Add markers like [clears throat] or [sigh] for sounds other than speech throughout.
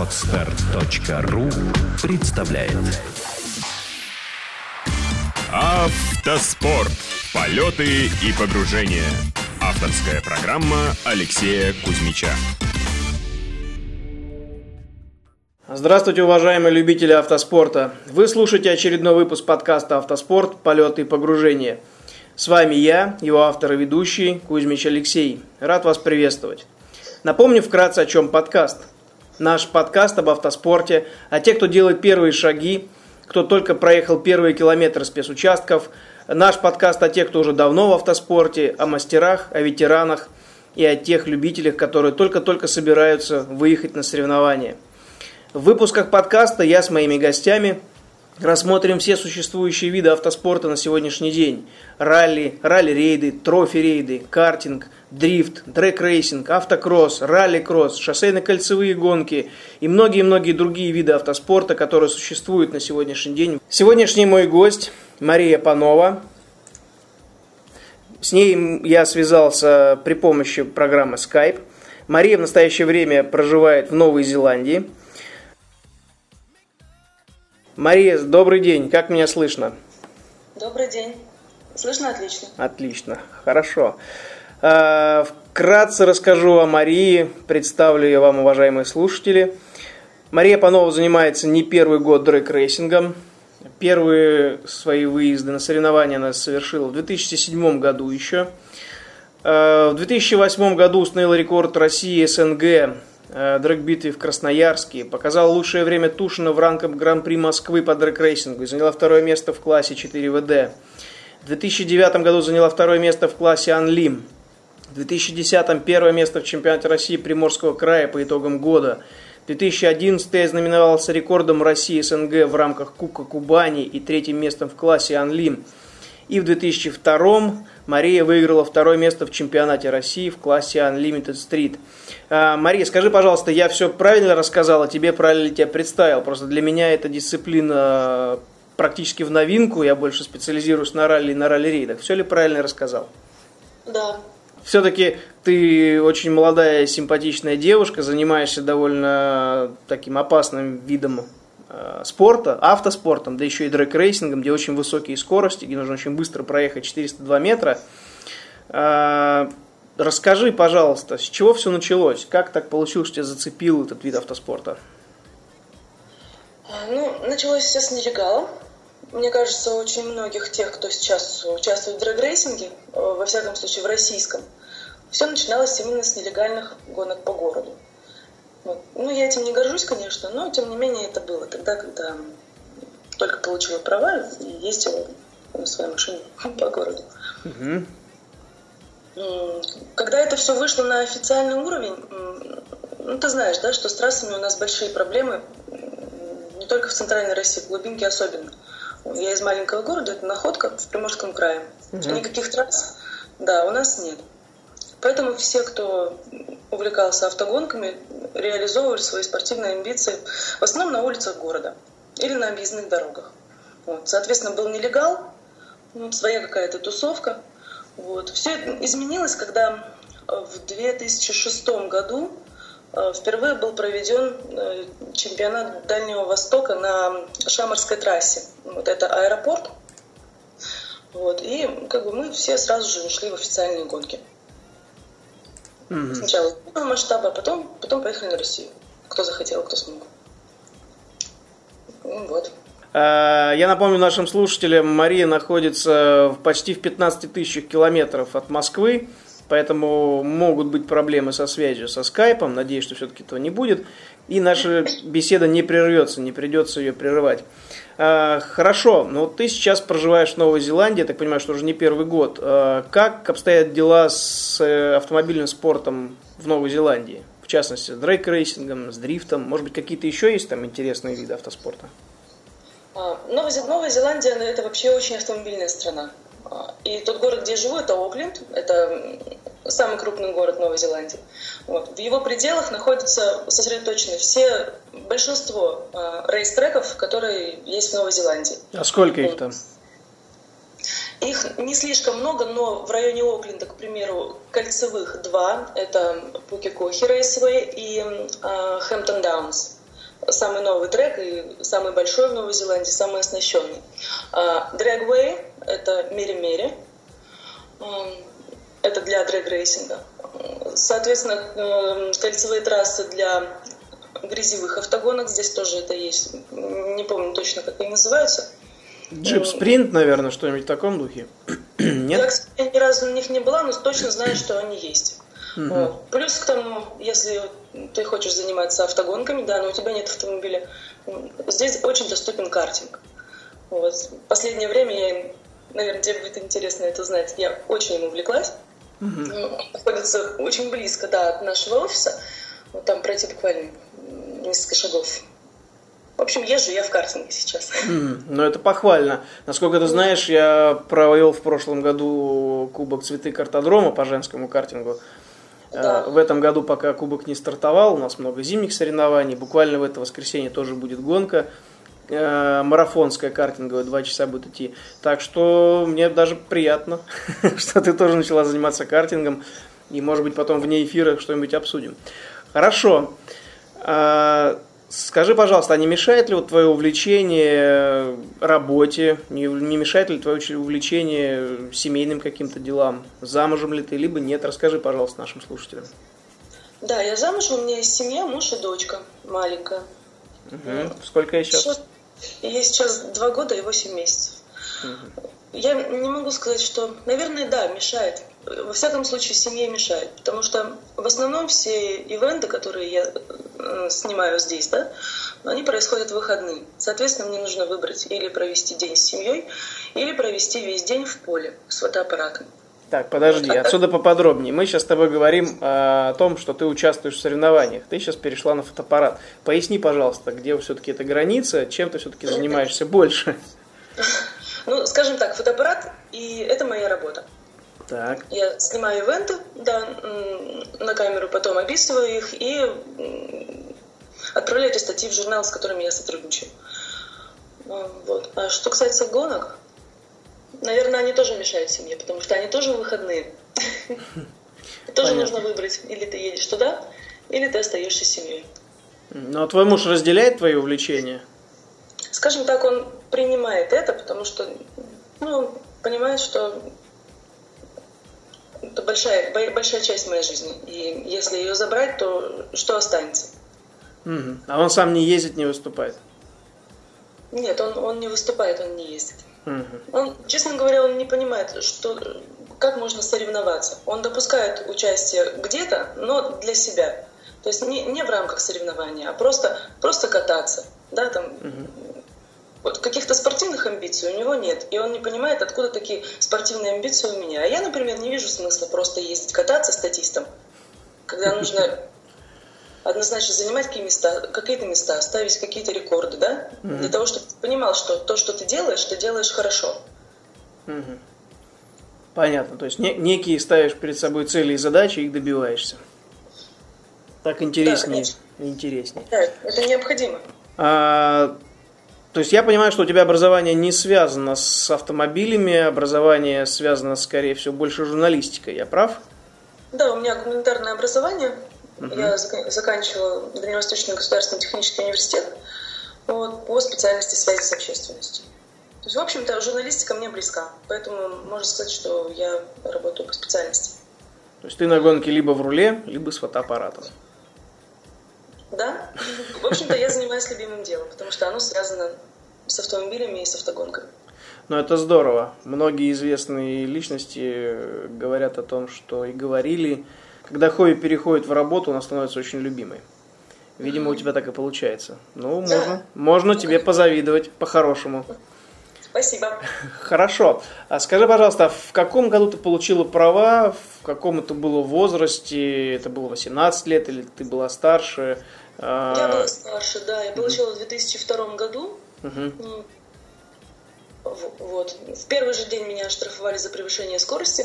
Отстар.ру представляет Автоспорт. Полеты и погружения. Авторская программа Алексея Кузьмича. Здравствуйте, уважаемые любители автоспорта. Вы слушаете очередной выпуск подкаста «Автоспорт. Полеты и погружения». С вами я, его автор и ведущий Кузьмич Алексей. Рад вас приветствовать. Напомню вкратце, о чем подкаст. Наш подкаст об автоспорте, о тех, кто делает первые шаги, кто только проехал первые километры спецучастков. Наш подкаст о тех, кто уже давно в автоспорте, о мастерах, о ветеранах и о тех любителях, которые только-только собираются выехать на соревнования. В выпусках подкаста я с моими гостями Рассмотрим все существующие виды автоспорта на сегодняшний день. Ралли, ралли-рейды, трофи-рейды, картинг, дрифт, дрэг-рейсинг, автокросс, ралли-кросс, шоссейно-кольцевые гонки и многие-многие другие виды автоспорта, которые существуют на сегодняшний день. Сегодняшний мой гость Мария Панова. С ней я связался при помощи программы Skype. Мария в настоящее время проживает в Новой Зеландии – Мария, добрый день. Как меня слышно? Добрый день. Слышно отлично. Отлично. Хорошо. А, вкратце расскажу о Марии, представлю ее вам, уважаемые слушатели. Мария Панова занимается не первый год дрэг-рейсингом. Первые свои выезды на соревнования она совершила в 2007 году еще. А, в 2008 году установила рекорд России СНГ Э, дрэг-битве в Красноярске, показала лучшее время Тушина в рамках Гран-при Москвы по дрэг-рейсингу и заняла второе место в классе 4WD. В 2009 году заняла второе место в классе Unlim. В 2010 первое место в чемпионате России Приморского края по итогам года. В 2011 знаменовался рекордом России СНГ в рамках Кука Кубани и третьим местом в классе Анлим. И в 2002 Мария выиграла второе место в чемпионате России в классе Unlimited Street. А, Мария, скажи, пожалуйста, я все правильно рассказал, а тебе правильно ли тебя представил? Просто для меня эта дисциплина практически в новинку, я больше специализируюсь на ралли и на ралли-рейдах. Все ли правильно рассказал? Да. Все-таки ты очень молодая, симпатичная девушка, занимаешься довольно таким опасным видом спорта, автоспортом, да еще и дрэг-рейсингом, где очень высокие скорости, где нужно очень быстро проехать 402 метра. Э, расскажи, пожалуйста, с чего все началось? Как так получилось, что тебя зацепил этот вид автоспорта? А, ну, началось все с нелегала. Мне кажется, очень многих тех, кто сейчас участвует в дрэг-рейсинге, э, во всяком случае в российском, все начиналось именно с нелегальных гонок по городу. Вот. Ну, я этим не горжусь, конечно, но тем не менее это было тогда, когда только получила права и ездила на своей машине [laughs] по городу. Угу. Когда это все вышло на официальный уровень, ну, ты знаешь, да, что с трассами у нас большие проблемы, не только в центральной России, в глубинке особенно. Я из маленького города, это Находка в Приморском крае. Угу. Никаких трасс, да, у нас нет. Поэтому все, кто увлекался автогонками, реализовывали свои спортивные амбиции в основном на улицах города или на объездных дорогах. Вот. Соответственно, был нелегал, ну, своя какая-то тусовка. Вот. Все изменилось, когда в 2006 году э, впервые был проведен э, чемпионат Дальнего Востока на Шамарской трассе. Вот это аэропорт. Вот. И как бы мы все сразу же ушли в официальные гонки. Угу. Сначала масштаба, а потом, потом поехали на Россию. Кто захотел, кто смог. Ну, вот. А, я напомню нашим слушателям, Мария находится почти в 15 тысячах километров от Москвы, поэтому могут быть проблемы со связью со скайпом, надеюсь, что все-таки этого не будет, и наша беседа не прервется, не придется ее прерывать. А, хорошо, но ты сейчас проживаешь в Новой Зеландии, я так понимаю, что уже не первый год. А, как обстоят дела с э, автомобильным спортом в Новой Зеландии? В частности, с дрэг-рейсингом, с дрифтом. Может быть, какие-то еще есть там интересные виды автоспорта? А, Новая, Зеландия – это вообще очень автомобильная страна. И тот город, где я живу, это Окленд. Это самый крупный город Новой Зеландии. Вот. В его пределах находятся сосредоточены все, большинство э, race -треков, которые есть в Новой Зеландии. А сколько их там? Их не слишком много, но в районе Окленда, к примеру, кольцевых два. Это Pukekohe Raceway и э, Hampton Downs. самый новый трек и самый большой в Новой Зеландии, самый оснащенный. А, Dragway — это Meremere. Это для дрэг-рейсинга. Соответственно, э, кольцевые трассы для грязевых автогонок. Здесь тоже это есть. Не помню точно, как они называются. Джип Спринт, наверное, что-нибудь в таком духе? [clears throat] Нет? Я, кстати, ни разу на них не была, но точно знаю, что они есть. Угу. Плюс к тому, если ты хочешь заниматься автогонками, да, но у тебя нет автомобиля, здесь очень доступен картинг. Вот. В последнее время я, наверное, тебе будет интересно это знать, я очень им увлеклась. Угу. Находится очень близко, да, от нашего офиса. Вот там пройти буквально несколько шагов. В общем, езжу я в картинге сейчас. Mm, ну, это похвально. Насколько ты знаешь, я провел в прошлом году Кубок Цветы Картодрома по женскому картингу. Да. Э, в этом году, пока Кубок не стартовал, у нас много зимних соревнований. Буквально в это воскресенье тоже будет гонка. Э, марафонская картинговая, два часа будет идти. Так что мне даже приятно, [laughs] что ты тоже начала заниматься картингом. И, может быть, потом вне эфира что-нибудь обсудим. Хорошо. А, скажи, пожалуйста, а не мешает ли вот твое увлечение работе, не, не мешает ли твое увлечение семейным каким-то делам? Замужем ли ты, либо нет? Расскажи, пожалуйста, нашим слушателям. Да, я замужем, у меня есть семья, муж и дочка маленькая. Угу. Сколько еще? Сейчас, ей сейчас два года и восемь месяцев. Угу. Я не могу сказать, что, наверное, да, мешает. Во всяком случае, семье мешает. Потому что в основном все ивенты, которые я э, снимаю здесь, да, они происходят в выходные. Соответственно, мне нужно выбрать или провести день с семьей, или провести весь день в поле с фотоаппаратом. Так, подожди, отсюда поподробнее. Мы сейчас с тобой говорим о том, что ты участвуешь в соревнованиях. Ты сейчас перешла на фотоаппарат. Поясни, пожалуйста, где все-таки эта граница, чем ты все-таки занимаешься больше? Ну, скажем так, фотоаппарат, и это моя работа. Так. Я снимаю ивенты, да, на камеру, потом описываю их и отправляю эти статьи в журнал, с которыми я сотрудничаю. Вот. А что касается гонок, наверное, они тоже мешают семье, потому что они тоже выходные. [laughs] Тоже нужно выбрать, или ты едешь туда, или ты остаешься с семьей. Ну, а твой муж разделяет твои увлечения? Скажем так, он принимает это, потому что ну, понимает, что это большая, большая часть моей жизни. И если ее забрать, то что останется? Угу. А он сам не ездит, не выступает? Нет, он, он не выступает, он не ездит. Угу. Он, честно говоря, он не понимает, что, как можно соревноваться. Он допускает участие где-то, но для себя. То есть не, не в рамках соревнования, а просто, просто кататься. Да, там, угу. Вот каких-то спортивных амбиций у него нет, и он не понимает, откуда такие спортивные амбиции у меня. А я, например, не вижу смысла просто ездить кататься статистом, когда нужно однозначно занимать какие места, какие-то места, ставить какие-то рекорды, да, mm-hmm. для того, чтобы ты понимал, что то, что ты делаешь, ты делаешь хорошо. Mm-hmm. Понятно, то есть не, некие ставишь перед собой цели и задачи, и их добиваешься. Так интереснее. Да, интереснее. Да, это необходимо. А, то есть я понимаю, что у тебя образование не связано с автомобилями, образование связано, скорее всего, больше журналистикой. Я прав? Да, у меня гуманитарное образование. Угу. Я заканчивала Дальневосточный государственный технический университет вот, по специальности связи с общественностью. То есть, в общем-то, журналистика мне близка, поэтому можно сказать, что я работаю по специальности. То есть ты на гонке либо в руле, либо с фотоаппаратом. Да. В общем-то, я занимаюсь любимым делом, потому что оно связано с автомобилями и с автогонками. Ну, это здорово. Многие известные личности говорят о том, что и говорили, когда хобби переходит в работу, она становится очень любимой. Видимо, у тебя так и получается. Ну, да. можно, можно тебе позавидовать по-хорошему. Спасибо. Хорошо. А скажи, пожалуйста, в каком году ты получила права, в каком это было возрасте? Это было 18 лет или ты была старше? А, я была старше, да. Я получила в 2002 году. Угу. Вот. В первый же день меня оштрафовали за превышение скорости.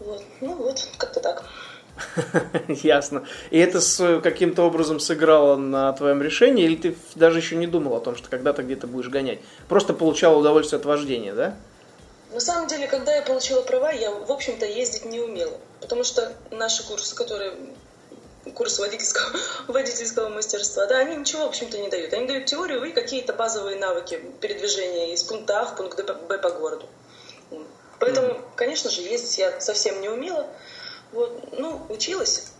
Вот. Ну вот, как-то так. [laughs] Ясно. И это с, каким-то образом сыграло на твоем решении, или ты даже еще не думал о том, что когда-то где-то будешь гонять? Просто получал удовольствие от вождения, да? На самом деле, когда я получила права, я, в общем-то, ездить не умела. Потому что наши курсы, которые курс водительского, [laughs] водительского мастерства, да, они ничего, в общем-то, не дают. Они дают теорию и какие-то базовые навыки передвижения из пункта А в пункт Б по городу. Поэтому, конечно же, ездить я совсем не умела. Вот, ну, училась,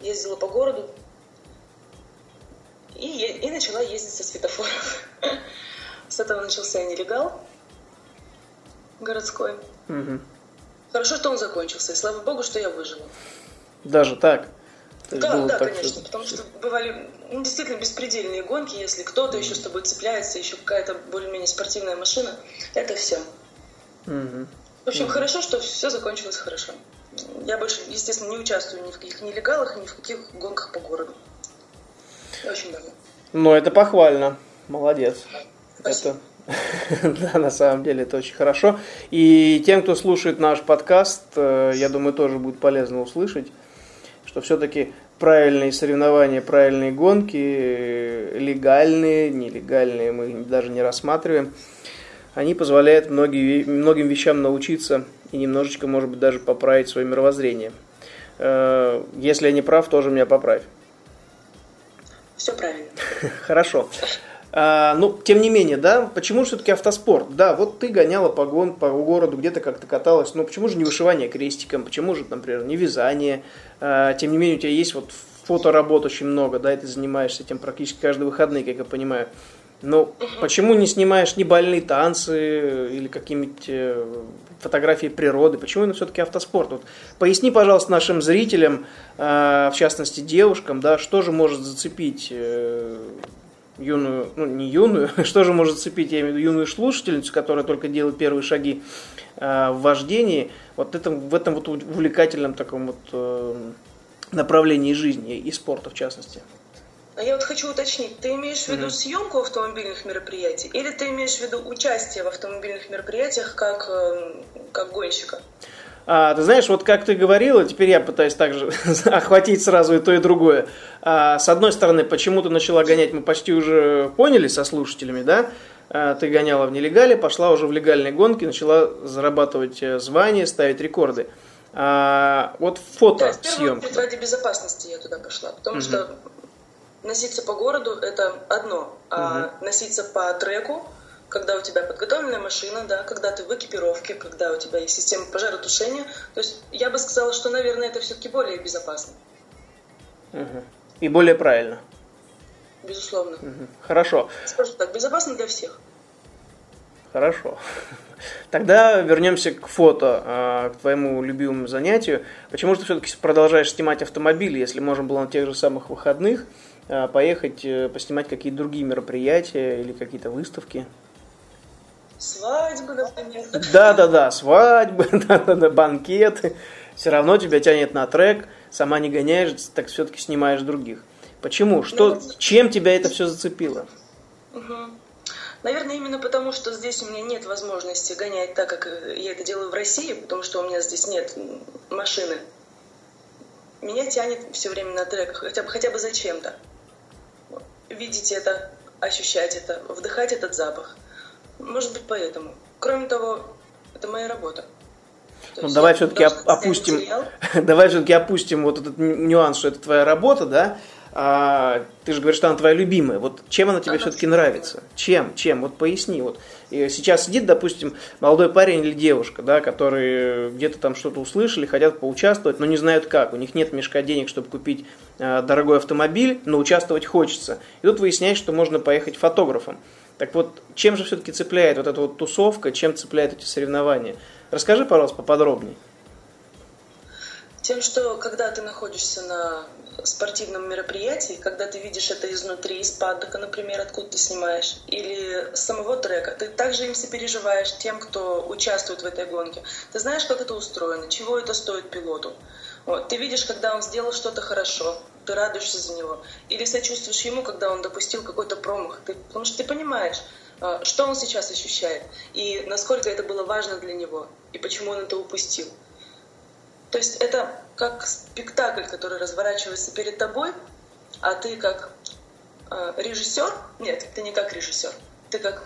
ездила по городу и, и начала ездить со светофоров. [laughs] С этого начался нелегал городской. Угу. Хорошо, что он закончился, и слава богу, что я выжила. Даже так? То да, да, так, конечно, что... потому что бывали ну, действительно беспредельные гонки, если кто-то еще с тобой цепляется, еще какая-то более-менее спортивная машина, это все. Угу. В общем, угу. хорошо, что все закончилось хорошо. Я больше, естественно, не участвую ни в каких нелегалах, ни в каких гонках по городу. Очень давно. Ну, это похвально. Молодец. Спасибо. Это, [laughs] да, на самом деле это очень хорошо. И тем, кто слушает наш подкаст, э, я думаю, тоже будет полезно услышать, что все-таки правильные соревнования, правильные гонки, э, легальные, нелегальные, мы даже не рассматриваем, они позволяют многие, многим вещам научиться и немножечко, может быть, даже поправить свое мировоззрение. Э, если я не прав, тоже меня поправь. Все правильно. [laughs] Хорошо. А, ну, тем не менее, да, почему все-таки автоспорт? Да, вот ты гоняла по, гон, по городу, где-то как-то каталась, но почему же не вышивание крестиком, почему же, например, не вязание? А, тем не менее, у тебя есть вот фоторабот очень много, да, и ты занимаешься этим практически каждые выходные, как я понимаю. Но угу. почему не снимаешь не бальные танцы или какие-нибудь э, фотографии природы? Почему именно все-таки автоспорт? Вот поясни, пожалуйста, нашим зрителям, э, в частности девушкам, да, что же может зацепить э, юную, ну не юную, [laughs] что же может зацепить, я имею в виду юную слушательницу, которая только делает первые шаги в вождении, вот это, в этом вот увлекательном таком вот направлении жизни и спорта в частности. А я вот хочу уточнить, ты имеешь в виду mm-hmm. съемку автомобильных мероприятий или ты имеешь в виду участие в автомобильных мероприятиях как, эм, как гонщика? А, ты знаешь, вот как ты говорила, теперь я пытаюсь также [laughs] охватить сразу и то, и другое. А, с одной стороны, почему ты начала гонять, мы почти уже поняли со слушателями, да? А, ты гоняла в нелегале, пошла уже в легальные гонки, начала зарабатывать э, звания, ставить рекорды. А, вот фото да, съемка. ради безопасности я туда пошла, потому угу. что носиться по городу это одно, а угу. носиться по треку, когда у тебя подготовленная машина, да, когда ты в экипировке, когда у тебя есть система пожаротушения, то есть я бы сказала, что, наверное, это все-таки более безопасно. Угу. И более правильно. Безусловно. Угу. Хорошо. Скажу так, безопасно для всех. Хорошо. [laughs] Тогда вернемся к фото, а, к твоему любимому занятию. Почему же ты все-таки продолжаешь снимать автомобили, если можно было на тех же самых выходных поехать, э, поснимать какие-то другие мероприятия или какие-то выставки? Свадьбы, например. Да-да-да, свадьбы, [laughs] да-да-да, банкеты. Все равно тебя тянет на трек, сама не гоняешь, так все-таки снимаешь других. Почему? Что, ну, чем тебя это все зацепило? Угу. Наверное, именно потому, что здесь у меня нет возможности гонять так, как я это делаю в России, потому что у меня здесь нет машины. Меня тянет все время на треках, хотя бы, хотя бы зачем-то. Видеть это, ощущать это, вдыхать этот запах. Может быть, поэтому. Кроме того, это моя работа. ну, давай все-таки опустим, [laughs] давай все-таки опустим вот этот нюанс, что это твоя работа, да, а, ты же говоришь, что она твоя любимая. Вот чем она тебе все-таки нравится? Чем? Чем? Вот поясни. Вот и сейчас сидит, допустим, молодой парень или девушка, да, которые где-то там что-то услышали, хотят поучаствовать, но не знают как. У них нет мешка денег, чтобы купить а, дорогой автомобиль, но участвовать хочется. И тут выясняешь, что можно поехать фотографом. Так вот, чем же все-таки цепляет вот эта вот тусовка, чем цепляет эти соревнования? Расскажи, пожалуйста, поподробнее. Тем, что когда ты находишься на спортивном мероприятии, когда ты видишь это изнутри, из паддока, например, откуда ты снимаешь, или самого трека, ты также им сопереживаешь тем, кто участвует в этой гонке. Ты знаешь, как это устроено, чего это стоит пилоту. Вот. Ты видишь, когда он сделал что-то хорошо, ты радуешься за него. Или сочувствуешь ему, когда он допустил какой-то промах. Ты, потому что ты понимаешь, а, что он сейчас ощущает, и насколько это было важно для него, и почему он это упустил. То есть это как спектакль, который разворачивается перед тобой, а ты как э, режиссер, нет, ты не как режиссер, ты как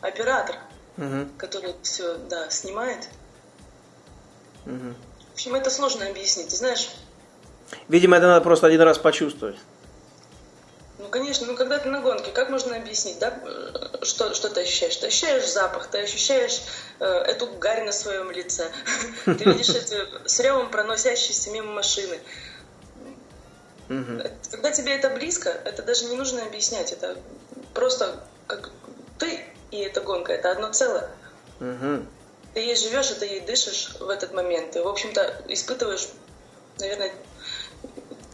оператор, угу. который все, да, снимает. Угу. В общем, это сложно объяснить. Ты знаешь, Видимо, это надо просто один раз почувствовать. Ну, конечно, ну когда ты на гонке, как можно объяснить, да, что, что ты ощущаешь? Ты ощущаешь запах, ты ощущаешь э, эту гарь на своем лице, [laughs] ты видишь эти с ревом проносящиеся мимо машины. Когда тебе это близко, это даже не нужно объяснять, это просто как ты и эта гонка, это одно целое. Ты ей живешь, и ты ей дышишь в этот момент. Ты, в общем-то, испытываешь, наверное,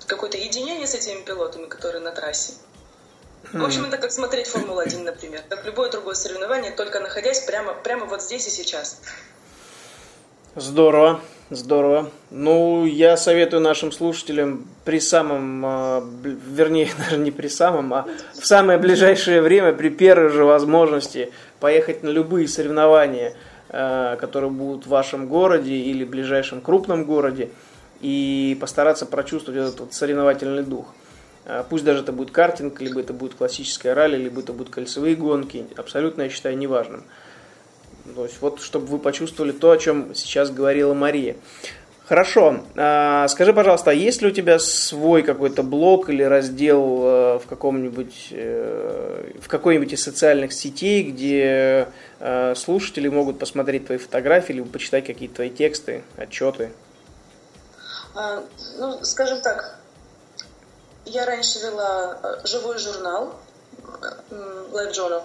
какое-то единение с этими пилотами, которые на трассе. В общем, это как смотреть Формулу-1, например. Как любое другое соревнование, только находясь прямо, прямо вот здесь и сейчас. Здорово, здорово. Ну, я советую нашим слушателям при самом, а, вернее, [laughs] даже не при самом, а в самое ближайшее время, при первой же возможности поехать на любые соревнования, а, которые будут в вашем городе или в ближайшем крупном городе и постараться прочувствовать этот вот соревновательный дух. А, пусть даже это будет картинг, либо это будет классическая ралли, либо это будут кольцевые гонки, абсолютно, я считаю, неважным. То есть вот, чтобы вы почувствовали то, о чем сейчас говорила Мария. Хорошо. А, скажи, пожалуйста, а есть ли у тебя свой какой-то блог или раздел э, в каком-нибудь э, в какой-нибудь из социальных сетей, где э, слушатели могут посмотреть твои фотографии, либо почитать какие-то твои тексты, отчеты? А, ну, скажем так, я раньше вела э, живой журнал Life Journal.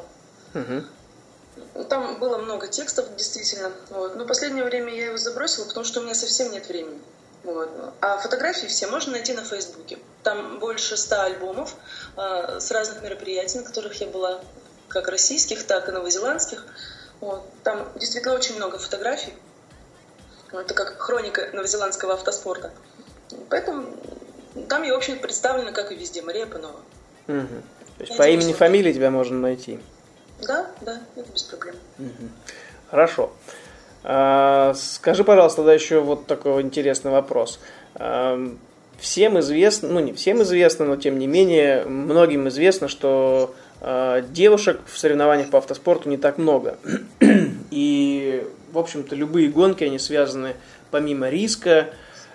Угу. Там было много текстов, действительно. Вот. Но последнее время я его забросила, потому что у меня совсем нет времени. Вот. А фотографии все можно найти на Фейсбуке. Там больше ста альбомов э, с разных мероприятий, на которых я была, как российских, так и новозеландских. Вот. Там действительно очень много фотографий. Это как хроника новозеландского автоспорта. Поэтому там я, в общем, представлена, как и везде, Мария Панова. Угу. То есть по имени, фамилии тебя можно найти? Да, да, это без проблем. Угу. Хорошо. А, скажи, пожалуйста, тогда еще вот такой интересный вопрос. А, всем известно, ну не всем известно, но тем не менее, многим известно, что а, девушек в соревнованиях по автоспорту не так много. [clears throat] И в общем-то, любые гонки, они связаны помимо риска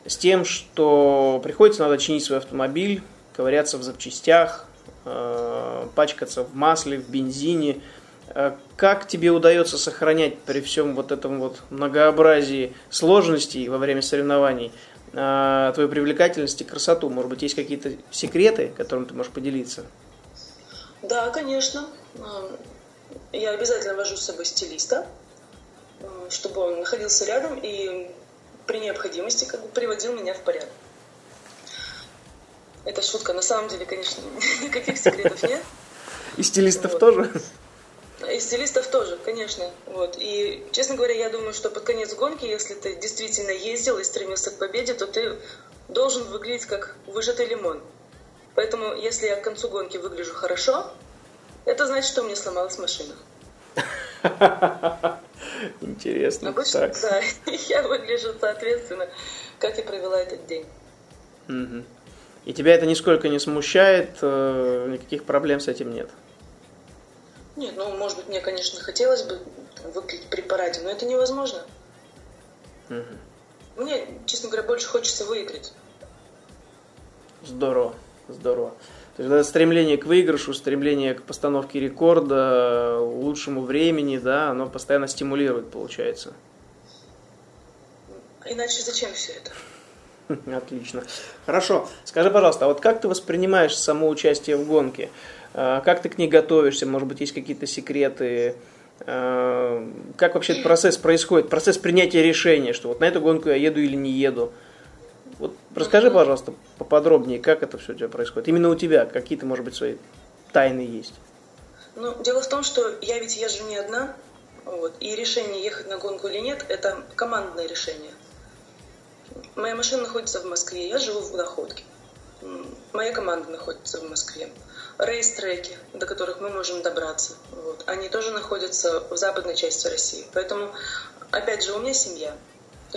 с тем, что приходится надо чинить свой автомобиль, ковыряться в запчастях, э, пачкаться в масле, в бензине. Э, как тебе удается сохранять при всем вот этом вот многообразии сложностей во время соревнований э, твою привлекательность и красоту? Может быть, есть какие-то секреты, которыми ты можешь поделиться? Да, конечно. Я обязательно вожу с собой стилиста, чтобы он находился рядом и при необходимости как бы приводил меня в порядок. Это шутка. На самом деле, конечно, [laughs] никаких секретов нет. И стилистов вот. тоже? И стилистов тоже, конечно. Вот. И, честно говоря, я думаю, что под конец гонки, если ты действительно ездил и стремился к победе, то ты должен выглядеть как выжатый лимон. Поэтому, если я к концу гонки выгляжу хорошо, это значит, что у меня сломалась машина. [laughs] Интересно. Обычно, так. да, [laughs] я выгляжу соответственно, как я провела этот день. Угу. И тебя это нисколько не смущает, э, никаких проблем с этим нет? Нет, ну, может быть, мне, конечно, хотелось бы выглядеть при параде, но это невозможно. Угу. Мне, честно говоря, больше хочется выиграть. Здорово, здорово. То есть стремление к выигрышу, стремление к постановке рекорда, лучшему времени, да, оно постоянно стимулирует, получается. Иначе зачем все это? [laughs] Отлично. Хорошо. Скажи, пожалуйста, а вот как ты воспринимаешь само участие в гонке? А, как ты к ней готовишься? Может быть, есть какие-то секреты? А, как вообще этот [clears throat] процесс происходит? Процесс принятия решения, что вот на эту гонку я еду или не еду? Вот расскажи, пожалуйста, поподробнее, как это все у тебя происходит. Именно у тебя какие-то, может быть, свои тайны есть. Ну, дело в том, что я ведь езжу не одна, вот, и решение ехать на гонку или нет, это командное решение. Моя машина находится в Москве, я живу в Находке. Моя команда находится в Москве. Рейс-треки, до которых мы можем добраться, вот, они тоже находятся в западной части России. Поэтому, опять же, у меня семья.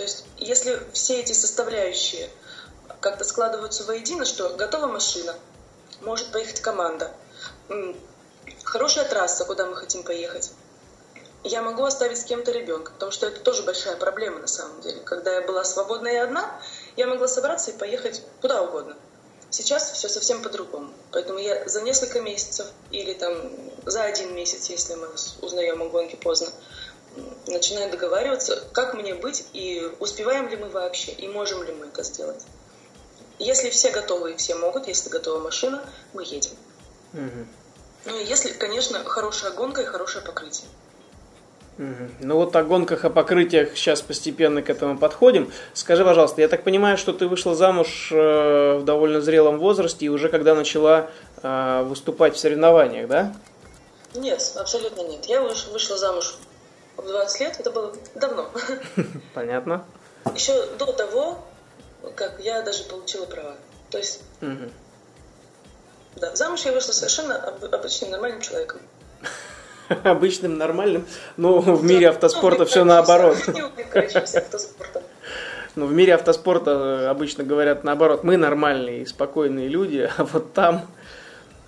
То есть, если все эти составляющие как-то складываются воедино, что готова машина, может поехать команда, хорошая трасса, куда мы хотим поехать, я могу оставить с кем-то ребенка, потому что это тоже большая проблема на самом деле. Когда я была свободна и одна, я могла собраться и поехать куда угодно. Сейчас все совсем по-другому. Поэтому я за несколько месяцев или там за один месяц, если мы узнаем о гонке поздно, начинаю договариваться, как мне быть и успеваем ли мы вообще, и можем ли мы это сделать. Если все готовы и все могут, если готова машина, мы едем. Угу. Ну и если, конечно, хорошая гонка и хорошее покрытие. Ну вот о гонках, о покрытиях сейчас постепенно к этому подходим. Скажи, пожалуйста, я так понимаю, что ты вышла замуж э, в довольно зрелом возрасте и уже когда начала э, выступать в соревнованиях, да? Нет, абсолютно нет. Я вышла замуж в 20 лет, это было давно. [laughs] Понятно. Еще до того, как я даже получила права. То есть, угу. да, замуж я вышла совершенно обычным нормальным человеком. [laughs] обычным, нормальным, но в мире автоспорта все наоборот. [laughs] Ну, в мире автоспорта э, обычно говорят наоборот, мы нормальные спокойные люди, а вот там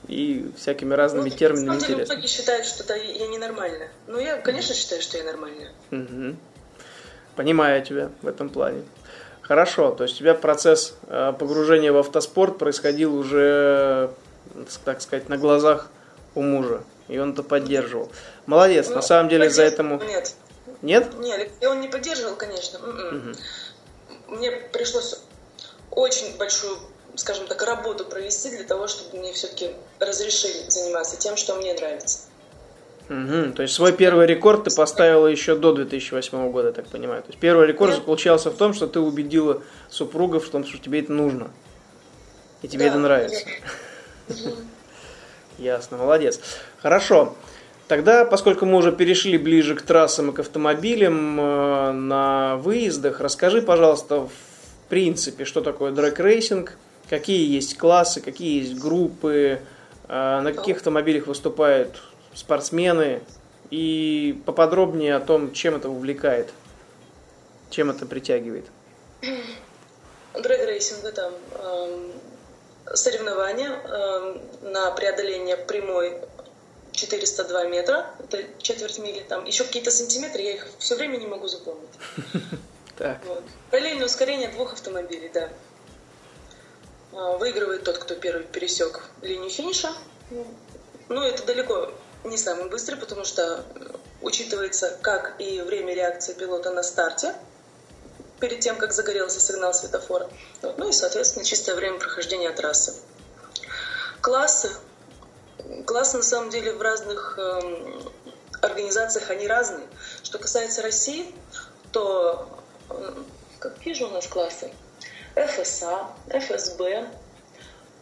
и всякими разными ну, терминами интересно. Многие считают, что да, я ненормальная. Ну, я, конечно, считаю, что я нормальная. Угу. Понимаю тебя в этом плане. Хорошо, то есть у тебя процесс э, погружения в автоспорт происходил уже, так сказать, на глазах у мужа и он это поддерживал. Молодец, ну, на самом деле за этому... Нет. Нет? Нет, он не поддерживал, конечно. Угу. Мне пришлось очень большую, скажем так, работу провести для того, чтобы мне все-таки разрешили заниматься тем, что мне нравится. Угу. То есть свой первый рекорд ты поставила еще до 2008 года, я так понимаю. То есть первый рекорд Нет. заключался в том, что ты убедила супругов в том, что тебе это нужно. И тебе да, это нравится. Угу. [laughs] Ясно, молодец. Хорошо. Тогда, поскольку мы уже перешли ближе к трассам и к автомобилям э, на выездах, расскажи, пожалуйста, в принципе, что такое дрэг-рейсинг, какие есть классы, какие есть группы, э, на каких автомобилях выступают спортсмены и поподробнее о том, чем это увлекает, чем это притягивает. Дрэг-рейсинг это эм, соревнования э, на преодоление прямой 402 метра, это четверть мили, там еще какие-то сантиметры, я их все время не могу запомнить. [laughs] Так. Вот. Параллельное ускорение двух автомобилей, да. А, выигрывает тот, кто первый пересек линию финиша. Ну, это далеко не самый быстрый, потому что учитывается как и время реакции пилота на старте, перед тем, как загорелся сигнал светофора. Ну и, соответственно, чистое время прохождения трассы. Классы. Классы, на самом деле, в разных э, организациях, они разные. Что касается России, то э, какие же у нас классы? ФСА, ФСБ,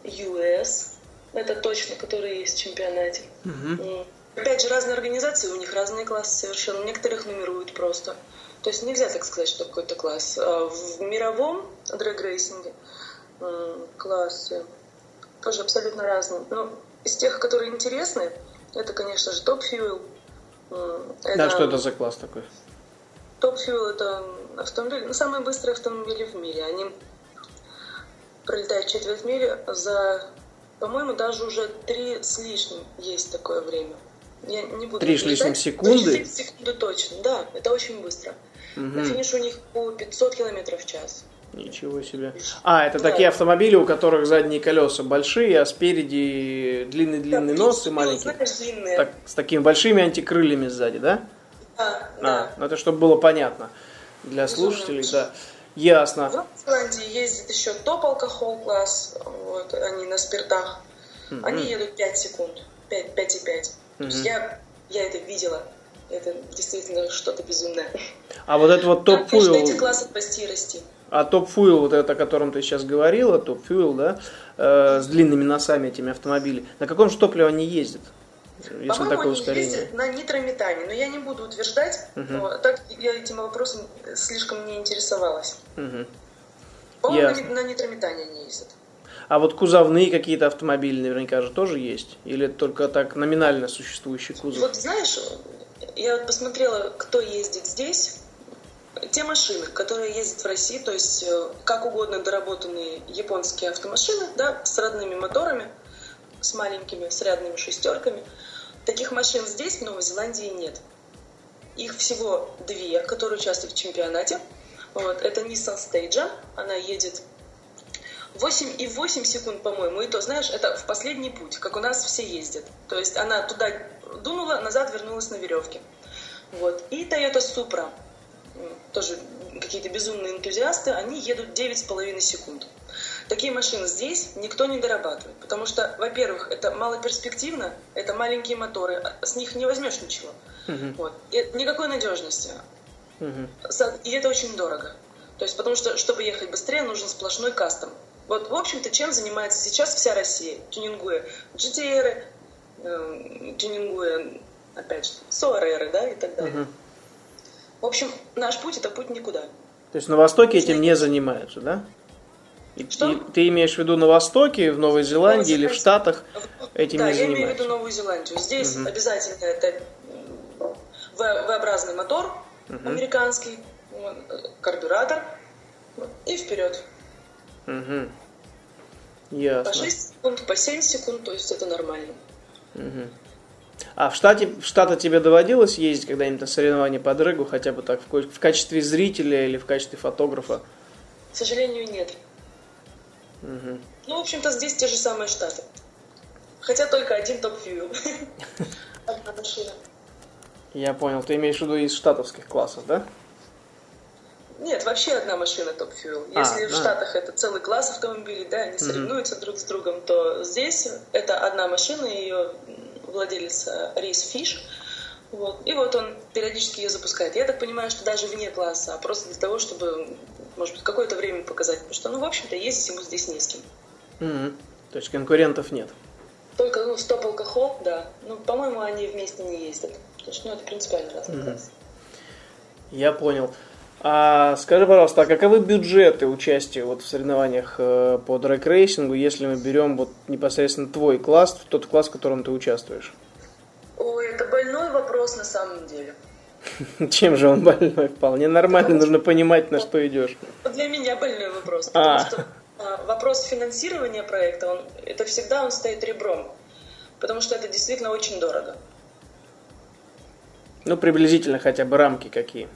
ЮС. Это точно, которые есть в чемпионате. Угу. Опять же, разные организации, у них разные классы совершенно. Некоторых нумеруют просто. То есть нельзя так сказать, что какой-то класс. А в мировом дрэг-рейсинге классы тоже абсолютно разные. Но ну, из тех, которые интересны, это, конечно же, Top Fuel. Это... Да, что это за класс такой? Top Fuel это автомобиль, ну, самые быстрые автомобили в мире. Они пролетают четверть мили за, по-моему, даже уже три с лишним есть такое время. Я не буду Три с лишним секунды? Три секунды точно, да, это очень быстро. Угу. На финише у них по 500 километров в час. Ничего себе. А, это да. такие автомобили, у которых задние колеса большие, а спереди длинный-длинный да, нос и маленький. Знаешь, длинные. Так, с такими большими антикрыльями сзади, да? Да, а, да. Ну это чтобы было понятно для слушателей, да. Ясно. В Голландии ездит еще топ-алкохол класс, вот, они на спиртах. mm Они едут 5 секунд, 5, 5,5. Mm-hmm. Я, я это видела это действительно что-то безумное. А вот это вот топ фуил... эти классы расти и расти. А топ фуил, вот это, о котором ты сейчас говорила, топ фуил, да, э, с длинными носами этими автомобилей, на каком же топливе они ездят? Если такое ускорение. ездят на нитрометане, но я не буду утверждать, угу. но так я этим вопросом слишком не интересовалась. Угу. По-моему, на, на нитрометане они ездят. А вот кузовные какие-то автомобили наверняка же тоже есть? Или только так номинально существующий кузов? Вот знаешь, я вот посмотрела, кто ездит здесь. Те машины, которые ездят в России, то есть э, как угодно доработанные японские автомашины, да, с родными моторами, с маленькими, с рядными шестерками. Таких машин здесь, в Новой Зеландии, нет. Их всего две, которые участвуют в чемпионате. Вот. Это Nissan Stage. Она едет 8,8 секунд, по-моему. И то, знаешь, это в последний путь, как у нас все ездят. То есть она туда дунула, назад вернулась на веревке. Вот. И Toyota Supra. Тоже какие-то безумные энтузиасты, они едут 9,5 секунд. Такие машины здесь никто не дорабатывает, потому что, во-первых, это малоперспективно, это маленькие моторы, а с них не возьмешь ничего. Uh-huh. Вот. И никакой надежности. Uh-huh. И это очень дорого. То есть, потому что, чтобы ехать быстрее, нужен сплошной кастом. Вот, в общем-то, чем занимается сейчас вся Россия, тюнингуя GTR, э, тюнингуя, опять же, СОРР, да, и так далее. Uh-huh. В общем, наш путь – это путь никуда. То есть на Востоке этим не занимаются, да? Что? И, ты имеешь в виду на Востоке, в Новой Зеландии или в Штатах этим да, не занимаются? Да, я имею в виду Новую Зеландию. Здесь угу. обязательно это V-образный мотор угу. американский, карбюратор и вперед. Угу. Ясно. По 6 секунд, по 7 секунд, то есть это нормально. Угу. А в штате, в штаты тебе доводилось ездить когда-нибудь на соревнования по дрэгу, хотя бы так, в, в качестве зрителя или в качестве фотографа? К сожалению, нет. Угу. Ну, в общем-то, здесь те же самые штаты. Хотя только один. [laughs] Одна машина. Я понял. Ты имеешь в виду из штатовских классов, да? Нет, вообще одна машина топ фьюл. А, Если а, в Штатах это целый класс автомобилей, да, они соревнуются друг с другом, то здесь это одна машина, ее владелец э, Рейс Фиш. Вот. И вот он периодически ее запускает. Я так понимаю, что даже вне класса, а просто для того, чтобы, может быть, какое-то время показать. Потому что, ну, в общем-то, ездить ему здесь не с кем. Mm-hmm. То есть конкурентов нет? Только, ну, стоп-алкохол, да. Ну, по-моему, они вместе не ездят. Потому что, ну, это принципиально разный mm-hmm. класс. Я понял. А скажи, пожалуйста, а каковы бюджеты участия вот в соревнованиях э, по дрэг-рейсингу, если мы берем вот непосредственно твой класс, тот класс, в котором ты участвуешь? Ой, это больной вопрос на самом деле. [laughs] Чем же он больной? Вполне нормально, нужно понимать, на что идешь. Для меня больной вопрос, потому а. что а, вопрос финансирования проекта, он, это всегда он стоит ребром, потому что это действительно очень дорого. Ну, приблизительно хотя бы рамки какие.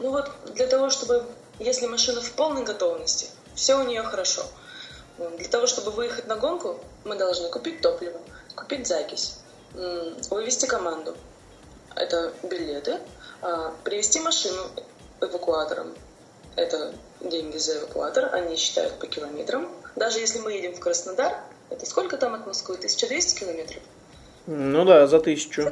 Ну вот для того, чтобы, если машина в полной готовности, все у нее хорошо. Для того, чтобы выехать на гонку, мы должны купить топливо, купить закись, вывести команду. Это билеты, а, привести машину эвакуатором. Это деньги за эвакуатор, они считают по километрам. Даже если мы едем в Краснодар, это сколько там от Москвы? 1200 километров? Ну да, за тысячу.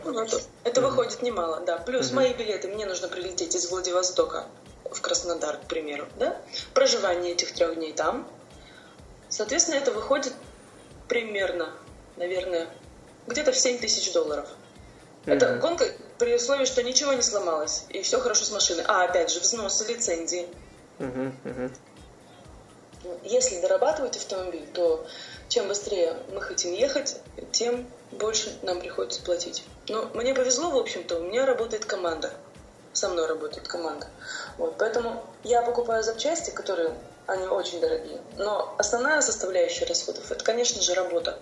Это выходит немало, да. Плюс мои билеты, мне нужно прилететь из Владивостока в Краснодар, к примеру, да. Проживание этих трех дней там. Соответственно, это выходит примерно, наверное, где-то в 7 тысяч долларов. Mm-hmm. Это гонка при условии, что ничего не сломалось, и все хорошо с машиной. А, опять же, взносы, лицензии. Mm-hmm. Mm-hmm. Если дорабатывать автомобиль, то чем быстрее мы хотим ехать, тем больше нам приходится платить. Но мне повезло, в общем-то, у меня работает команда. Со мной работает команда. Вот, поэтому я покупаю запчасти, которые, они очень дорогие. Но основная составляющая расходов, это, конечно же, работа.